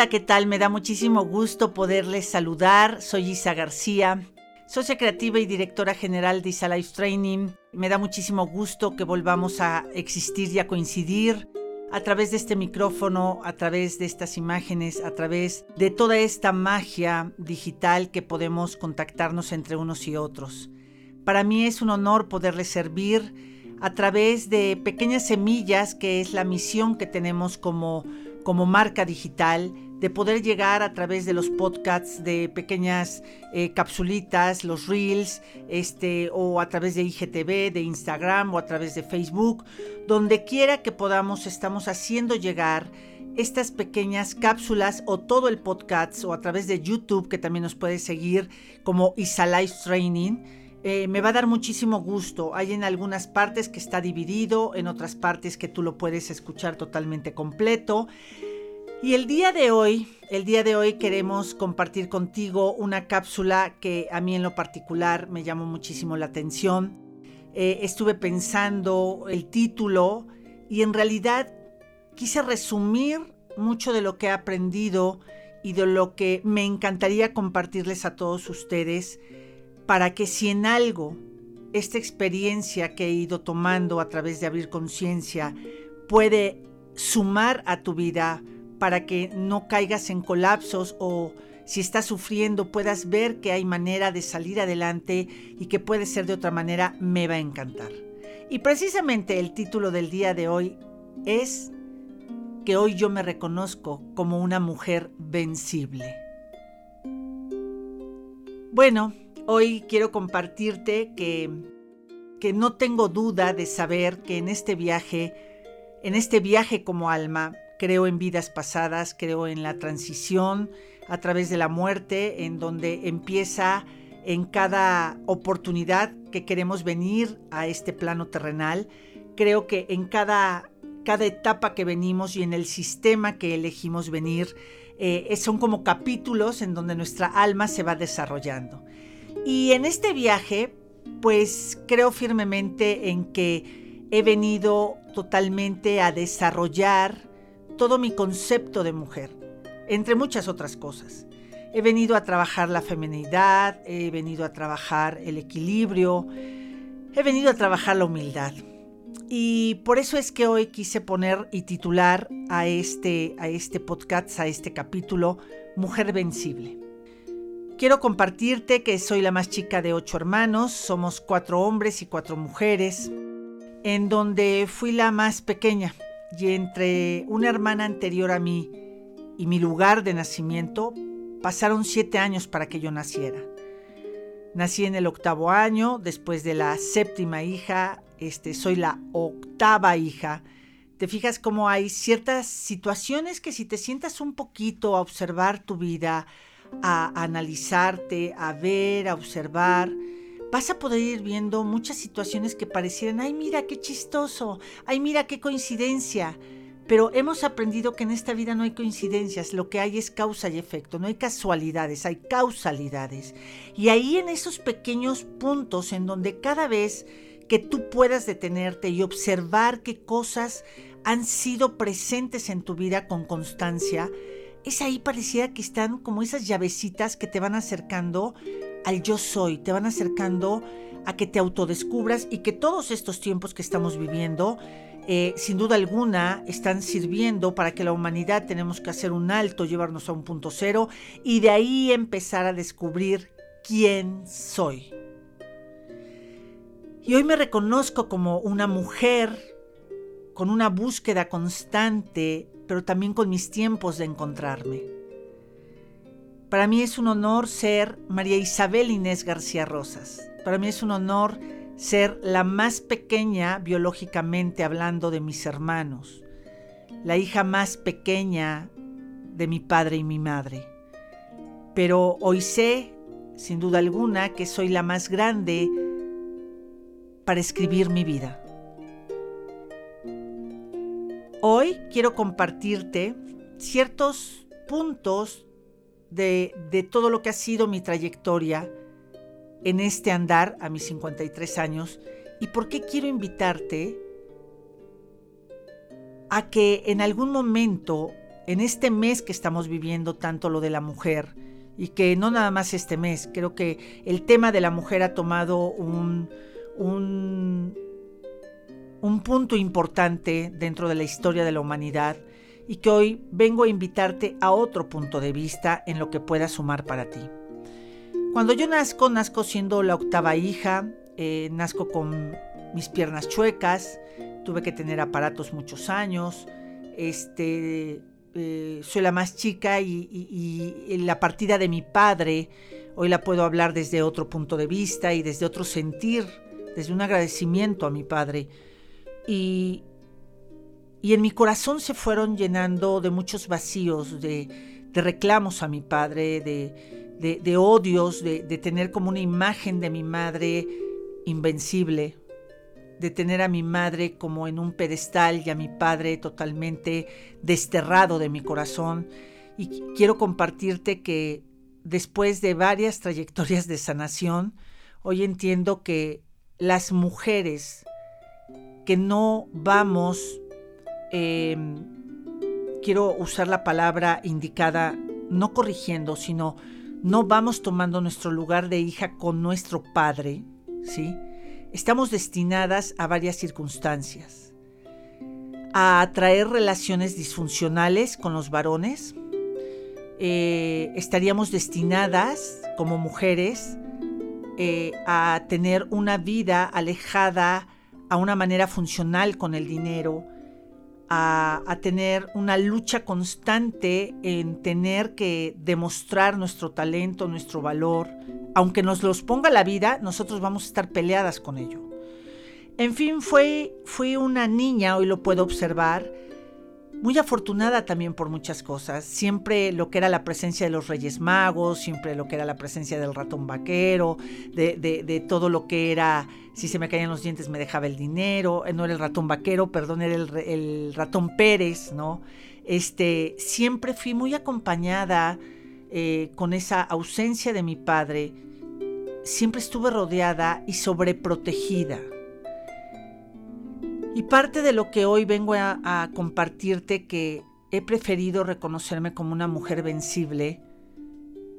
Hola, ¿qué tal? Me da muchísimo gusto poderles saludar. Soy Isa García, socia creativa y directora general de Isa Life Training. Me da muchísimo gusto que volvamos a existir y a coincidir a través de este micrófono, a través de estas imágenes, a través de toda esta magia digital que podemos contactarnos entre unos y otros. Para mí es un honor poderles servir a través de pequeñas semillas, que es la misión que tenemos como, como marca digital, de poder llegar a través de los podcasts, de pequeñas eh, capsulitas, los reels, este, o a través de IGTV, de Instagram o a través de Facebook, donde quiera que podamos, estamos haciendo llegar estas pequeñas cápsulas o todo el podcast o a través de YouTube que también nos puede seguir como Isa Life Training. Eh, me va a dar muchísimo gusto. Hay en algunas partes que está dividido, en otras partes que tú lo puedes escuchar totalmente completo. Y el día de hoy, el día de hoy queremos compartir contigo una cápsula que a mí en lo particular me llamó muchísimo la atención. Eh, estuve pensando el título y en realidad quise resumir mucho de lo que he aprendido y de lo que me encantaría compartirles a todos ustedes para que si en algo esta experiencia que he ido tomando a través de abrir conciencia puede sumar a tu vida, para que no caigas en colapsos o si estás sufriendo puedas ver que hay manera de salir adelante y que puede ser de otra manera, me va a encantar. Y precisamente el título del día de hoy es que hoy yo me reconozco como una mujer vencible. Bueno, hoy quiero compartirte que, que no tengo duda de saber que en este viaje, en este viaje como alma, creo en vidas pasadas, creo en la transición a través de la muerte, en donde empieza en cada oportunidad que queremos venir a este plano terrenal. Creo que en cada, cada etapa que venimos y en el sistema que elegimos venir, eh, son como capítulos en donde nuestra alma se va desarrollando. Y en este viaje, pues creo firmemente en que he venido totalmente a desarrollar todo mi concepto de mujer, entre muchas otras cosas. He venido a trabajar la feminidad, he venido a trabajar el equilibrio, he venido a trabajar la humildad. Y por eso es que hoy quise poner y titular a este, a este podcast, a este capítulo, Mujer Vencible. Quiero compartirte que soy la más chica de ocho hermanos, somos cuatro hombres y cuatro mujeres, en donde fui la más pequeña, y entre una hermana anterior a mí y mi lugar de nacimiento pasaron siete años para que yo naciera. Nací en el octavo año, después de la séptima hija, este, soy la octava hija. Te fijas cómo hay ciertas situaciones que si te sientas un poquito a observar tu vida, a analizarte, a ver, a observar, vas a poder ir viendo muchas situaciones que parecieran, ay mira qué chistoso, ay mira qué coincidencia. Pero hemos aprendido que en esta vida no hay coincidencias, lo que hay es causa y efecto, no hay casualidades, hay causalidades. Y ahí en esos pequeños puntos en donde cada vez que tú puedas detenerte y observar qué cosas han sido presentes en tu vida con constancia, es ahí parecía que están como esas llavecitas que te van acercando al yo soy, te van acercando a que te autodescubras y que todos estos tiempos que estamos viviendo, eh, sin duda alguna, están sirviendo para que la humanidad tenemos que hacer un alto, llevarnos a un punto cero y de ahí empezar a descubrir quién soy. Y hoy me reconozco como una mujer con una búsqueda constante, pero también con mis tiempos de encontrarme. Para mí es un honor ser María Isabel Inés García Rosas. Para mí es un honor ser la más pequeña biológicamente hablando de mis hermanos, la hija más pequeña de mi padre y mi madre. Pero hoy sé, sin duda alguna, que soy la más grande para escribir mi vida. Hoy quiero compartirte ciertos puntos de, todo lo que ha sido mi trayectoria en este andar a mis 53 años y por qué quiero invitarte a que en algún momento en este mes que estamos viviendo tanto lo de la mujer, y que no nada más este mes, creo que el tema de la mujer ha tomado un, un, un punto importante dentro de la historia de la humanidad y que hoy vengo a invitarte a otro punto de vista en lo que pueda sumar para ti. Cuando yo nazco, nazco siendo la octava hija, eh, nazco con mis piernas chuecas, tuve que tener aparatos muchos años, este, eh, soy la más chica y, y, la partida de mi padre, hoy la puedo hablar desde otro punto de vista y desde otro sentir, desde un agradecimiento a mi padre. Y, y en mi corazón se fueron llenando de muchos vacíos, de, reclamos a mi padre, de, odios, de, tener como una imagen de mi madre invencible, de tener a mi madre como en un pedestal y a mi padre totalmente desterrado de mi corazón. Y quiero compartirte que después de varias trayectorias de sanación, hoy entiendo que las mujeres que no vamos Em, quiero usar la palabra indicada, no corrigiendo, sino no vamos tomando nuestro lugar de hija con nuestro padre, ¿sí? Estamos destinadas a varias circunstancias. A atraer relaciones disfuncionales con los varones. Eh, estaríamos destinadas como mujeres eh, a tener una vida alejada a una manera funcional con el dinero, a, tener una lucha constante en tener que demostrar nuestro talento, nuestro valor. Aunque nos los ponga la vida, nosotros vamos a estar peleadas con ello. En fin, fue, fui una niña, hoy lo puedo observar, muy afortunada también por muchas cosas. Siempre lo que era la presencia de los Reyes Magos, siempre lo que era la presencia del ratón vaquero, de, todo lo que era, si se me caían los dientes me dejaba el dinero, eh, no era el ratón vaquero, perdón, era el, ratón Pérez, ¿no? Este, siempre fui muy acompañada eh, con esa ausencia de mi padre. Siempre estuve rodeada y sobreprotegida. Y parte de lo que hoy vengo a, compartirte que he preferido reconocerme como una mujer vencible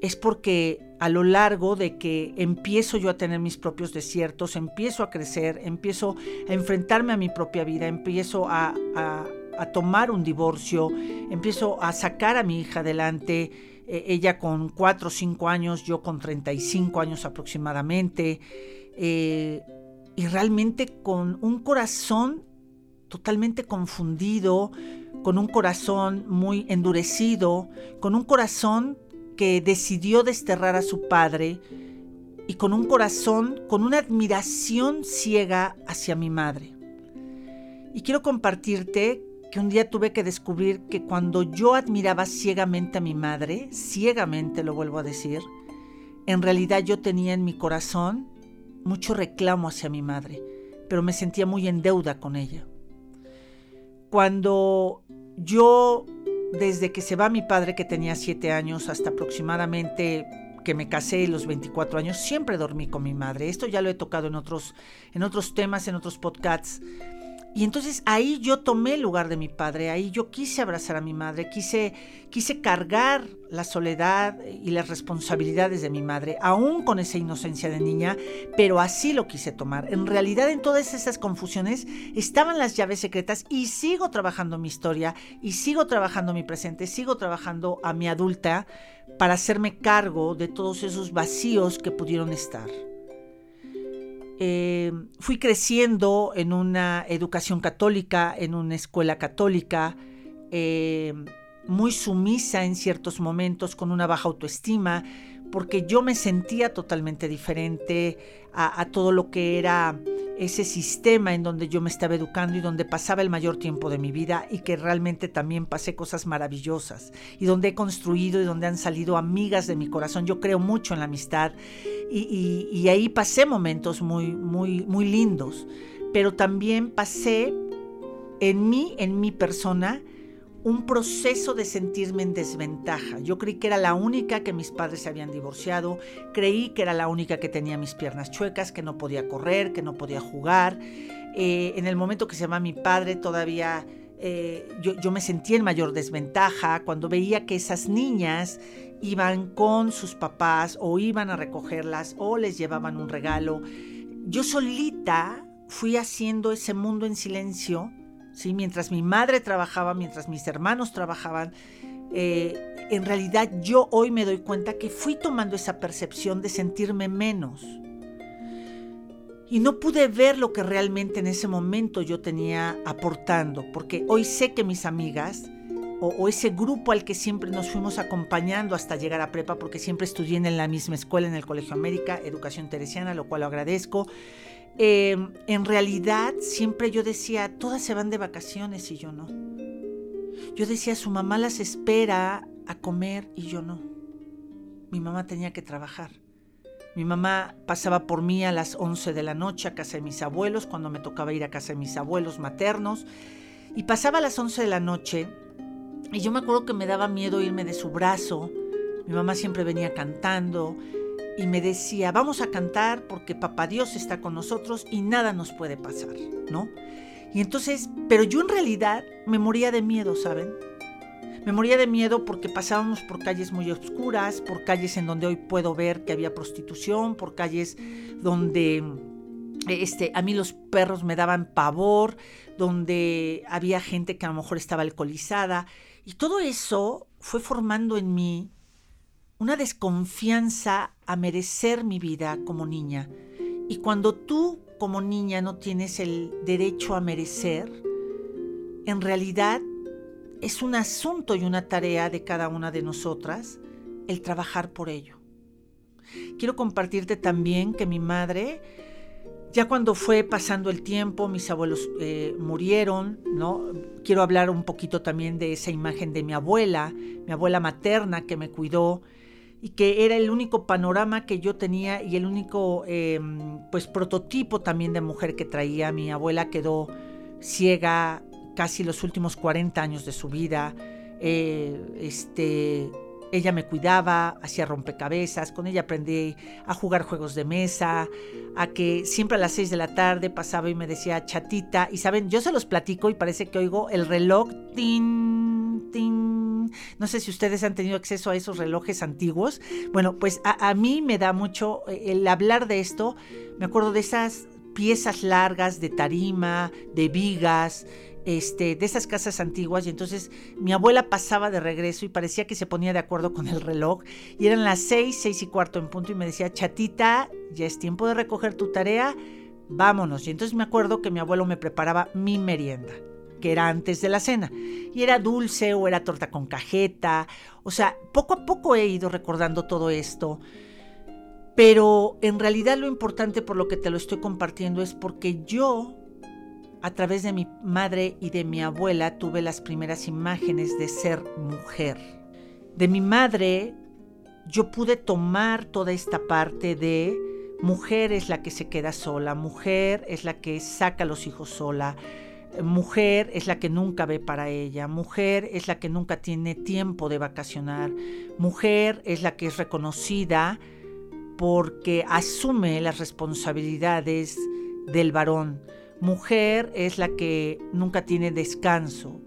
es porque a lo largo de que empiezo yo a tener mis propios desiertos, empiezo a crecer, empiezo a enfrentarme a mi propia vida, empiezo a, tomar un divorcio, empiezo a sacar a mi hija adelante, e, ella con 4 o 5 años, yo con 35 años aproximadamente. Eh, y realmente con un corazón totalmente confundido, con un corazón muy endurecido, con un corazón que decidió desterrar a su padre y con un corazón, con una admiración ciega hacia mi madre. Y quiero compartirte que un día tuve que descubrir que cuando yo admiraba ciegamente a mi madre, ciegamente lo vuelvo a decir, en realidad yo tenía en mi corazón mucho reclamo hacia mi madre, pero me sentía muy en deuda con ella. Cuando yo, desde que se va mi padre que tenía siete años hasta aproximadamente que me casé los 24 años, siempre dormí con mi madre. Esto ya lo he tocado en otros, en otros temas, en otros podcasts. Y entonces ahí yo tomé el lugar de mi padre, ahí yo quise abrazar a mi madre, quise, quise cargar la soledad y las responsabilidades de mi madre, aún con esa inocencia de niña, pero así lo quise tomar. En realidad en todas esas confusiones estaban las llaves secretas y sigo trabajando mi historia y sigo trabajando mi presente, sigo trabajando a mi adulta para hacerme cargo de todos esos vacíos que pudieron estar. Eh, fui creciendo en una educación católica, en una escuela católica, eh, muy sumisa en ciertos momentos, con una baja autoestima, porque yo me sentía totalmente diferente a, todo lo que era ese sistema en donde yo me estaba educando y donde pasaba el mayor tiempo de mi vida y que realmente también pasé cosas maravillosas y donde he construido y donde han salido amigas de mi corazón. Yo creo mucho en la amistad y, y ahí pasé momentos muy, muy, muy lindos, pero también pasé en mí, en mi persona, un proceso de sentirme en desventaja. Yo creí que era la única que mis padres se habían divorciado, creí que era la única que tenía mis piernas chuecas, que no podía correr, que no podía jugar. Eh, en el momento que se llama mi padre todavía eh, yo, yo, me sentía en mayor desventaja cuando veía que esas niñas iban con sus papás o iban a recogerlas o les llevaban un regalo. Yo solita fui haciendo ese mundo en silencio, ¿sí? mientras mi madre trabajaba, mientras mis hermanos trabajaban. Eh, en realidad yo hoy me doy cuenta que fui tomando esa percepción de sentirme menos. Y no pude ver lo que realmente en ese momento yo tenía aportando, porque hoy sé que mis amigas o, ese grupo al que siempre nos fuimos acompañando hasta llegar a prepa, porque siempre estudié en la misma escuela, en el Colegio América, Educación Teresiana, lo cual lo agradezco. Eh, en realidad siempre yo decía, todas se van de vacaciones y yo no. Yo decía, su mamá las espera a comer y yo no. Mi mamá tenía que trabajar. Mi mamá pasaba por mí a las 11 de la noche a casa de mis abuelos, cuando me tocaba ir a casa de mis abuelos maternos. Y pasaba a las 11 de la noche y yo me acuerdo que me daba miedo irme de su brazo. Mi mamá siempre venía cantando y me decía, vamos a cantar porque papá Dios está con nosotros y nada nos puede pasar, ¿no? Y entonces, pero yo en realidad me moría de miedo, ¿saben? Me moría de miedo porque pasábamos por calles muy oscuras, por calles en donde hoy puedo ver que había prostitución, por calles donde este, a mí los perros me daban pavor, donde había gente que a lo mejor estaba alcoholizada. Y todo eso fue formando en mí una desconfianza a merecer mi vida como niña. Y cuando tú como niña no tienes el derecho a merecer, en realidad es un asunto y una tarea de cada una de nosotras el trabajar por ello. Quiero compartirte también que mi madre ya cuando fue pasando el tiempo, mis abuelos eh, murieron, ¿no? Quiero hablar un poquito también de esa imagen de mi abuela, mi abuela materna que me cuidó y que era el único panorama que yo tenía y el único, em, pues, prototipo también de mujer que traía. Mi abuela quedó ciega casi los últimos 40 años de su vida. Eh, este, ella me cuidaba, hacía rompecabezas, con ella aprendí a jugar juegos de mesa, a que siempre a las 6 de la tarde pasaba y me decía chatita. Y saben, yo se los platico y parece que oigo el reloj tin, tin. No sé si ustedes han tenido acceso a esos relojes antiguos. Bueno, pues a, a mí me da mucho eh, el hablar de esto. Me acuerdo de esas piezas largas de tarima, de vigas, este, de esas casas antiguas y entonces mi abuela pasaba de regreso y parecía que se ponía de acuerdo con el reloj y eran las seis, seis y cuarto en punto y me decía, chatita, ya es tiempo de recoger tu tarea, vámonos. Y entonces me acuerdo que mi abuelo me preparaba mi merienda que era antes de la cena. Y era dulce o era torta con cajeta. O sea, poco a poco he ido recordando todo esto. Pero en realidad lo importante por lo que te lo estoy compartiendo es porque yo a través de mi madre y de mi abuela tuve las primeras imágenes de ser mujer. De mi madre yo pude tomar toda esta parte de mujer es la que se queda sola, mujer es la que saca a los hijos sola, mujer es la que nunca ve para ella, mujer es la que nunca tiene tiempo de vacacionar, mujer es la que es reconocida porque asume las responsabilidades del varón mujer es la que nunca tiene descanso.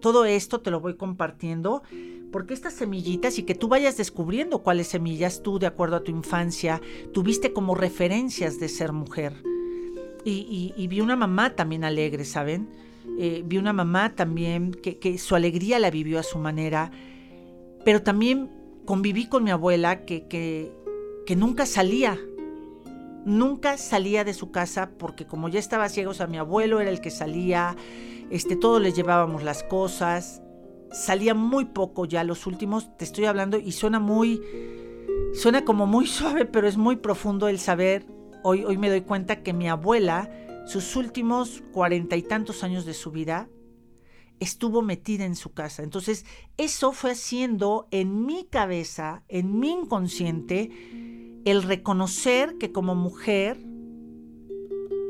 Todo esto te lo voy compartiendo porque estas semillitas y que tú vayas descubriendo cuáles semillas tú, de acuerdo a tu infancia, tuviste como referencias de ser mujer. Y, vi una mamá también alegre, ¿saben? Eh, vi una mamá también que, su alegría la vivió a su manera, pero también conviví con mi abuela que, que nunca salía nunca salía de su casa porque como ya estaba ciego, o sea, mi abuelo era el que salía, este, todos les llevábamos las cosas, salía muy poco ya los últimos, te estoy hablando y suena muy, suena como muy suave, pero es muy profundo el saber, hoy, me doy cuenta que mi abuela, sus últimos cuarenta y tantos años de su vida, estuvo metida en su casa. Entonces, eso fue haciendo en mi cabeza, en mi inconsciente, el reconocer que como mujer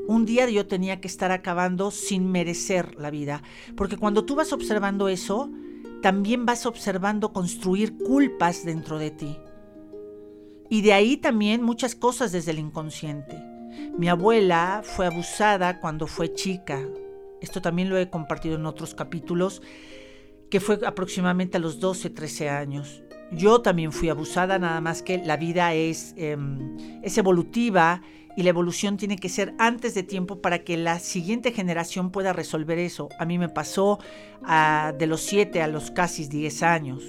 un día yo tenía que estar acabando sin merecer la vida. Porque cuando tú vas observando eso, también vas observando construir culpas dentro de ti. Y de ahí también muchas cosas desde el inconsciente. Mi abuela fue abusada cuando fue chica. esto también lo he compartido en otros capítulos, que fue aproximadamente a los 12, 13 años. Yo también fui abusada, nada más que la vida es, em, es evolutiva y la evolución tiene que ser antes de tiempo para que la siguiente generación pueda resolver eso. A mí me pasó de los 7 a los casi 10 años.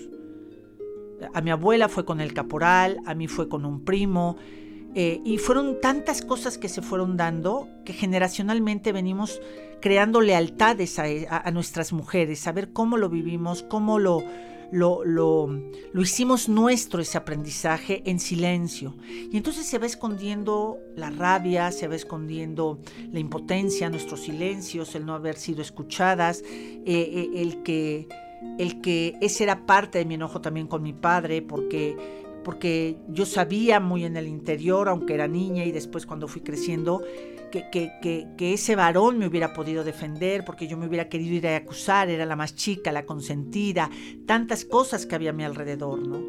A mi abuela fue con el caporal, a mí fue con un primo, eh, y fueron tantas cosas que se fueron dando que generacionalmente venimos creando lealtades a, nuestras mujeres, saber cómo lo vivimos, cómo lo, lo, lo, hicimos nuestro ese aprendizaje en silencio. Y entonces se va escondiendo la rabia, se va escondiendo la impotencia, nuestros silencios, el no haber sido escuchadas, eh, eh, el que el que ese era parte de mi enojo también con mi padre, porque porque yo sabía muy en el interior, aunque era niña y después cuando fui creciendo, que, que, ese varón me hubiera podido defender, porque yo me hubiera querido ir a acusar, era la más chica, la consentida, tantas cosas que había a mi alrededor, ¿no?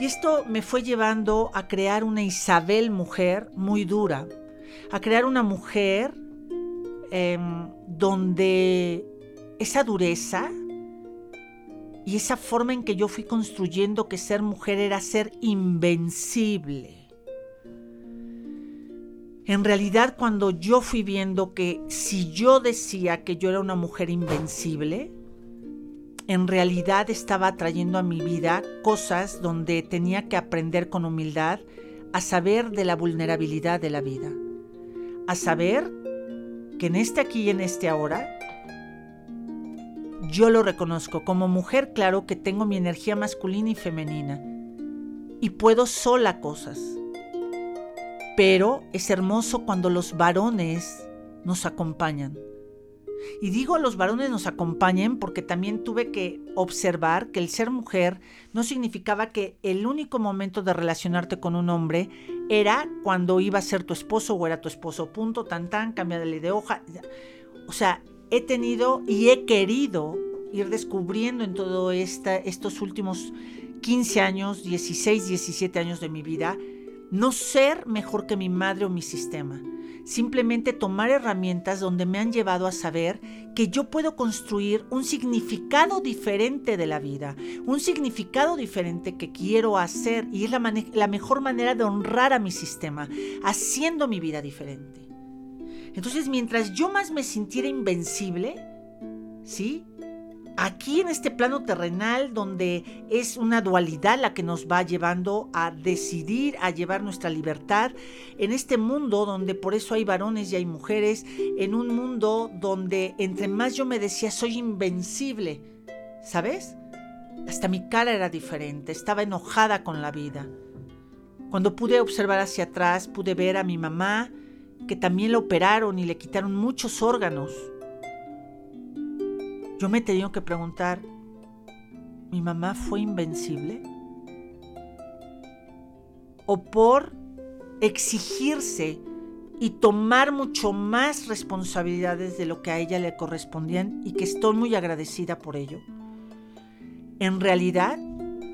Y esto me fue llevando a crear una Isabel mujer muy dura, a crear una mujer em, donde esa dureza, y esa forma en que yo fui construyendo que ser mujer era ser invencible. En realidad cuando yo fui viendo que si yo decía que yo era una mujer invencible, en realidad estaba trayendo a mi vida cosas donde tenía que aprender con humildad a saber de la vulnerabilidad de la vida, a saber que en este aquí y en este ahora yo lo reconozco. Como mujer, claro que tengo mi energía masculina y femenina. Y puedo sola cosas. Pero es hermoso cuando los varones nos acompañan. Y digo los varones nos acompañen porque también tuve que observar que el ser mujer no significaba que el único momento de relacionarte con un hombre era cuando iba a ser tu esposo o era tu esposo. Punto, tan tan, cámbiale de hoja. O sea, he tenido y he querido ir descubriendo en todo esta, estos últimos 15 años, 16, 17 años de mi vida, no ser mejor que mi madre o mi sistema. Simplemente tomar herramientas donde me han llevado a saber que yo puedo construir un significado diferente de la vida, un significado diferente que quiero hacer y es la, la mejor manera de honrar a mi sistema, haciendo mi vida diferente. Entonces, mientras yo más me sintiera invencible, ¿sí? Aquí en este plano terrenal donde es una dualidad la que nos va llevando a decidir, a llevar nuestra libertad, en este mundo donde por eso hay varones y hay mujeres, en un mundo donde entre más yo me decía soy invencible, ¿sabes? Hasta mi cara era diferente, estaba enojada con la vida. Cuando pude observar hacia atrás, pude ver a mi mamá, que también la operaron y le quitaron muchos órganos. Yo me he tenido que preguntar, ¿mi mamá fue invencible? ¿O por exigirse y tomar mucho más responsabilidades de lo que a ella le correspondían y que estoy muy agradecida por ello? En realidad,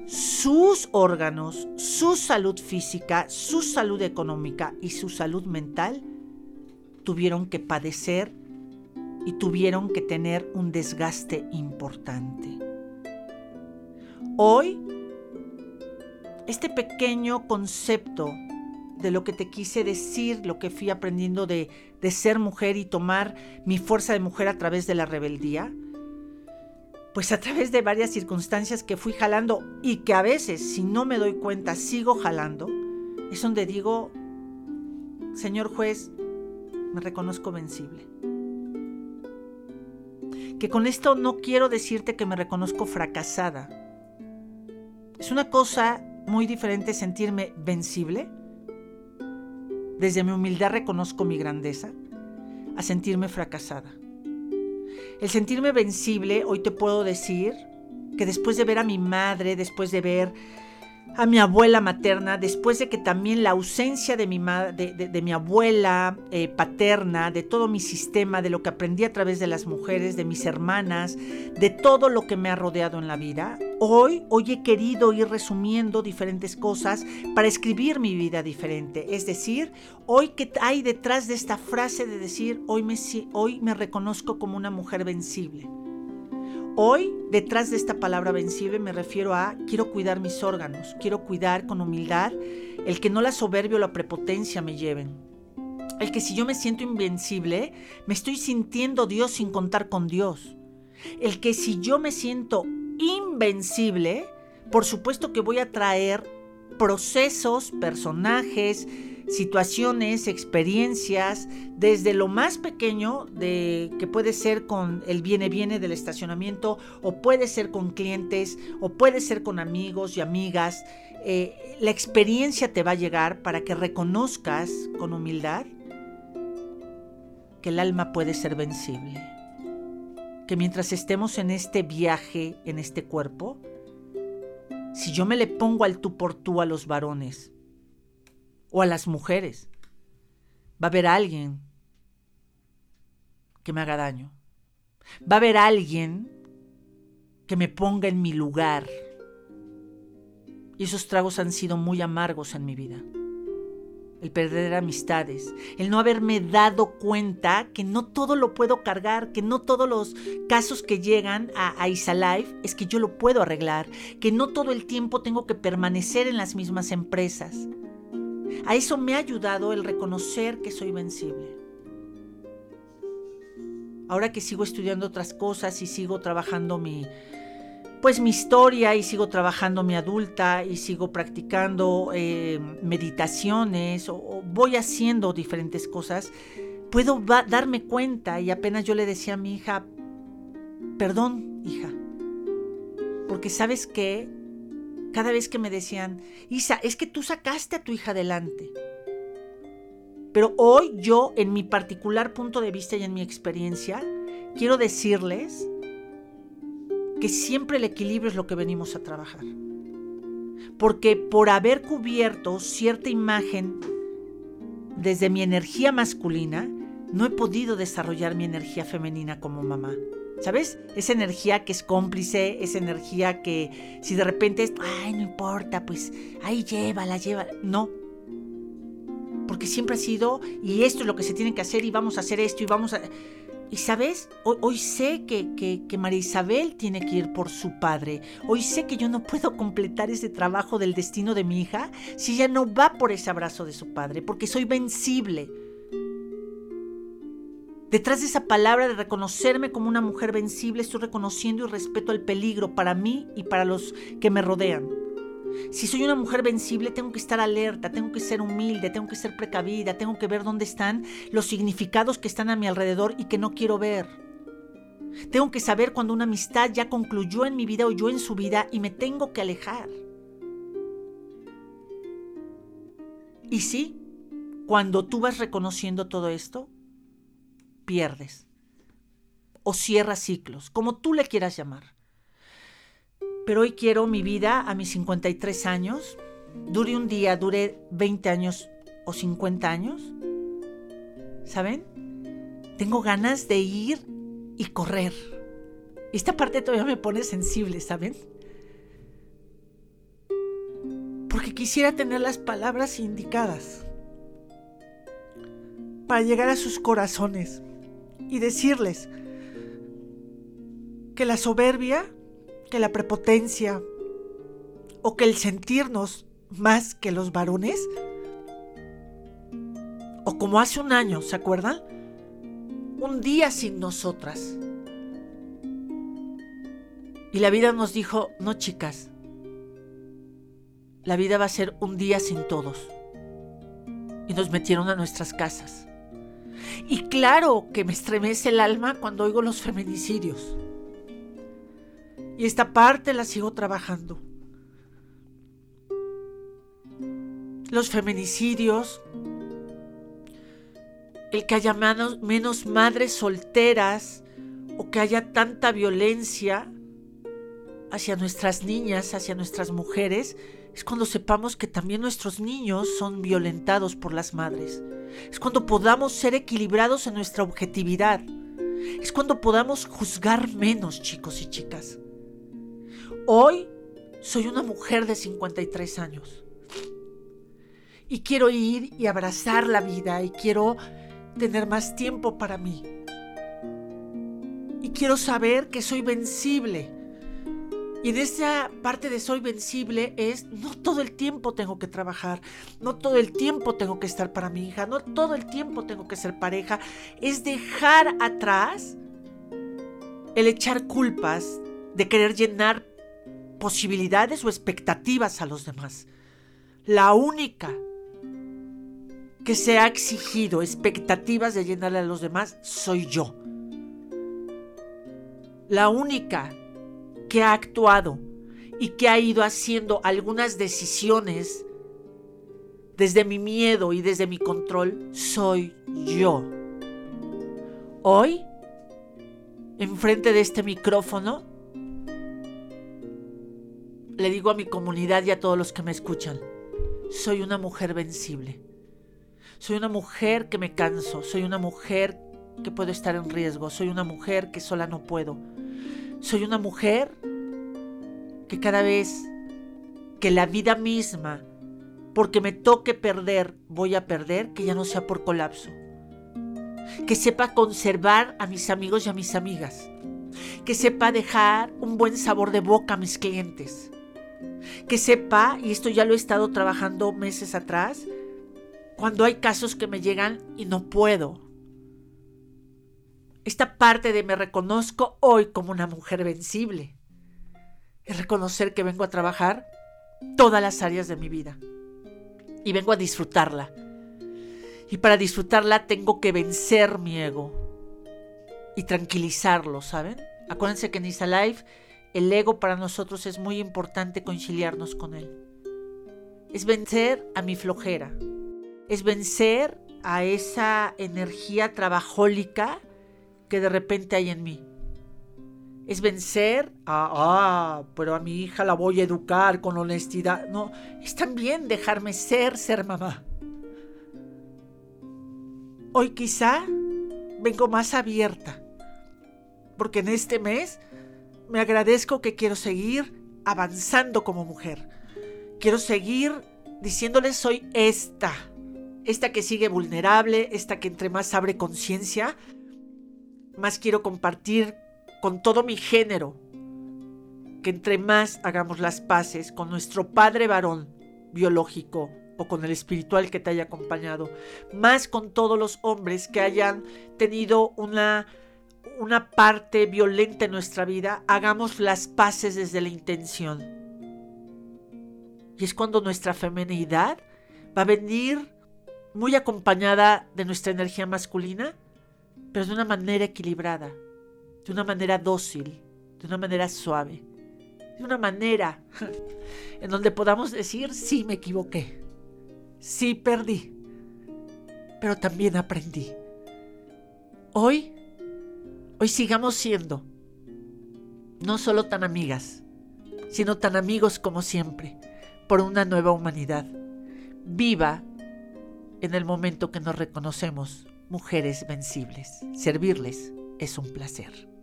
sus órganos, su salud física, su salud económica y su salud mental tuvieron que padecer y tuvieron que tener un desgaste importante. Hoy, este pequeño concepto de lo que te quise decir, lo que fui aprendiendo de, de, ser mujer y tomar mi fuerza de mujer a través de la rebeldía, pues a través de varias circunstancias que fui jalando y que a veces, si no me doy cuenta, sigo jalando, es donde digo, Señor juez, me reconozco vencible. Que con esto no quiero decirte que me reconozco fracasada. Es una cosa muy diferente sentirme vencible. Desde mi humildad reconozco mi grandeza a sentirme fracasada. El sentirme vencible, hoy te puedo decir que después de ver a mi madre, después de ver a mi abuela materna, después de que también la ausencia de mi, de, mi abuela eh, paterna, de todo mi sistema, de lo que aprendí a través de las mujeres, de mis hermanas, de todo lo que me ha rodeado en la vida, hoy, hoy he querido ir resumiendo diferentes cosas para escribir mi vida diferente. Es decir, hoy que hay detrás de esta frase de decir, hoy me, hoy me reconozco como una mujer vencible. Hoy, detrás de esta palabra vencible, me refiero a quiero cuidar mis órganos, quiero cuidar con humildad el que no la soberbia o la prepotencia me lleven. El que si yo me siento invencible, me estoy sintiendo Dios sin contar con Dios. El que si yo me siento invencible, por supuesto que voy a traer procesos, personajes, situaciones, experiencias, desde lo más pequeño, de, que puede ser con el viene-viene del estacionamiento, o puede ser con clientes, o puede ser con amigos y amigas. Eh, la experiencia te va a llegar para que reconozcas con humildad que el alma puede ser vencible. Que mientras estemos en este viaje, en este cuerpo, si yo me le pongo al tú por tú a los varones, o a las mujeres. Va a haber alguien que me haga daño. Va a haber alguien que me ponga en mi lugar. Y esos tragos han sido muy amargos en mi vida. El perder amistades, el no haberme dado cuenta que no todo lo puedo cargar, que no todos los casos que llegan a, a Isalife es que yo lo puedo arreglar, que no todo el tiempo tengo que permanecer en las mismas empresas. A eso me ha ayudado el reconocer que soy vencible. Ahora que sigo estudiando otras cosas y sigo trabajando mi pues mi historia y sigo trabajando mi adulta y sigo practicando eh, meditaciones o, voy haciendo diferentes cosas, puedo darme cuenta y apenas yo le decía a mi hija, perdón, hija, porque sabes que cada vez que me decían, Isa, es que tú sacaste a tu hija adelante. Pero hoy yo, en mi particular punto de vista y en mi experiencia, quiero decirles que siempre el equilibrio es lo que venimos a trabajar. Porque por haber cubierto cierta imagen desde mi energía masculina, no he podido desarrollar mi energía femenina como mamá. ¿Sabes? Esa energía que es cómplice, esa energía que si de repente es, ay, no importa, pues ahí llévala, llévala. No. Porque siempre ha sido, y esto es lo que se tiene que hacer, y vamos a hacer esto, y vamos a... Y sabes, hoy, sé que, que, que, María Isabel tiene que ir por su padre. Hoy sé que yo no puedo completar ese trabajo del destino de mi hija si ella no va por ese abrazo de su padre, porque soy vencible. Detrás de esa palabra de reconocerme como una mujer vencible, estoy reconociendo y respeto el peligro para mí y para los que me rodean. Si soy una mujer vencible, tengo que estar alerta, tengo que ser humilde, tengo que ser precavida, tengo que ver dónde están los significados que están a mi alrededor y que no quiero ver. Tengo que saber cuando una amistad ya concluyó en mi vida o yo en su vida y me tengo que alejar. Y sí, cuando tú vas reconociendo todo esto, pierdes. O cierras ciclos, como tú le quieras llamar. Pero hoy quiero mi vida a mis 53 años, dure un día, dure 20 años o 50 años. ¿Saben? Tengo ganas de ir y correr. Esta parte todavía me pone sensible, ¿saben? Porque quisiera tener las palabras indicadas para llegar a sus corazones y decirles que la soberbia, que la prepotencia o que el sentirnos más que los varones, o como hace un año, ¿se acuerdan? Un día sin nosotras. Y la vida nos dijo, no chicas, la vida va a ser un día sin todos. Y nos metieron a nuestras casas. Y claro que me estremece el alma cuando oigo los feminicidios. Y esta parte la sigo trabajando. Los feminicidios, el que haya menos, menos madres solteras o que haya tanta violencia hacia nuestras niñas, hacia nuestras mujeres, Es cuando sepamos que también nuestros niños son violentados por las madres. Es cuando podamos ser equilibrados en nuestra objetividad. Es cuando podamos juzgar menos, chicos y chicas. Hoy soy una mujer de 53 años. Y quiero ir y abrazar la vida y quiero tener más tiempo para mí. Y quiero saber que soy vencible. Y de esa parte de soy vencible es, no todo el tiempo tengo que trabajar, no todo el tiempo tengo que estar para mi hija, no todo el tiempo tengo que ser pareja. Es dejar atrás el echar culpas de querer llenar posibilidades o expectativas a los demás. La única que se ha exigido expectativas de llenarle a los demás soy yo. La única que ha actuado y que ha ido haciendo algunas decisiones desde mi miedo y desde mi control soy yo. Hoy, enfrente de este micrófono, le digo a mi comunidad y a todos los que me escuchan, soy una mujer vencible. Soy una mujer que me canso, soy una mujer que puedo estar en riesgo, soy una mujer que sola no puedo. Soy una mujer que cada vez que la vida misma, porque me toque perder, voy a perder, que ya no sea por colapso. Que sepa conservar a mis amigos y a mis amigas. Que sepa dejar un buen sabor de boca a mis clientes que sepa, y esto ya lo he estado trabajando meses atrás, cuando hay casos que me llegan y no puedo. Esta parte de me reconozco hoy como una mujer vencible. Es reconocer que vengo a trabajar todas las áreas de mi vida. Y vengo a disfrutarla. Y para disfrutarla tengo que vencer mi ego. Y tranquilizarlo, ¿saben? Acuérdense que en Isa Life el ego para nosotros es muy importante conciliarnos con él. Es vencer a mi flojera. Es vencer a esa energía trabajólica que de repente hay en mí. Es vencer a, ah, pero a mi hija la voy a educar con honestidad. No, es también dejarme ser, ser mamá. Hoy quizá vengo más abierta, porque en este mes me agradezco que quiero seguir avanzando como mujer. Quiero seguir diciéndoles soy esta, esta que sigue vulnerable, esta que entre más abre conciencia, más quiero compartir con todo mi género, que entre más hagamos las paces con nuestro padre varón biológico o con el espiritual que te haya acompañado, más con todos los hombres que hayan tenido una una parte violenta en nuestra vida, hagamos las paces desde la intención. Y es cuando nuestra feminidad va a venir muy acompañada de nuestra energía masculina, pero de una manera equilibrada, de una manera dócil, de una manera suave, de una manera en donde podamos decir, sí me equivoqué, sí perdí, pero también aprendí. Hoy Hoy sigamos siendo no solo tan amigas, sino tan amigos como siempre, por una nueva humanidad. Viva en el momento que nos reconocemos mujeres vencibles. Servirles es un placer.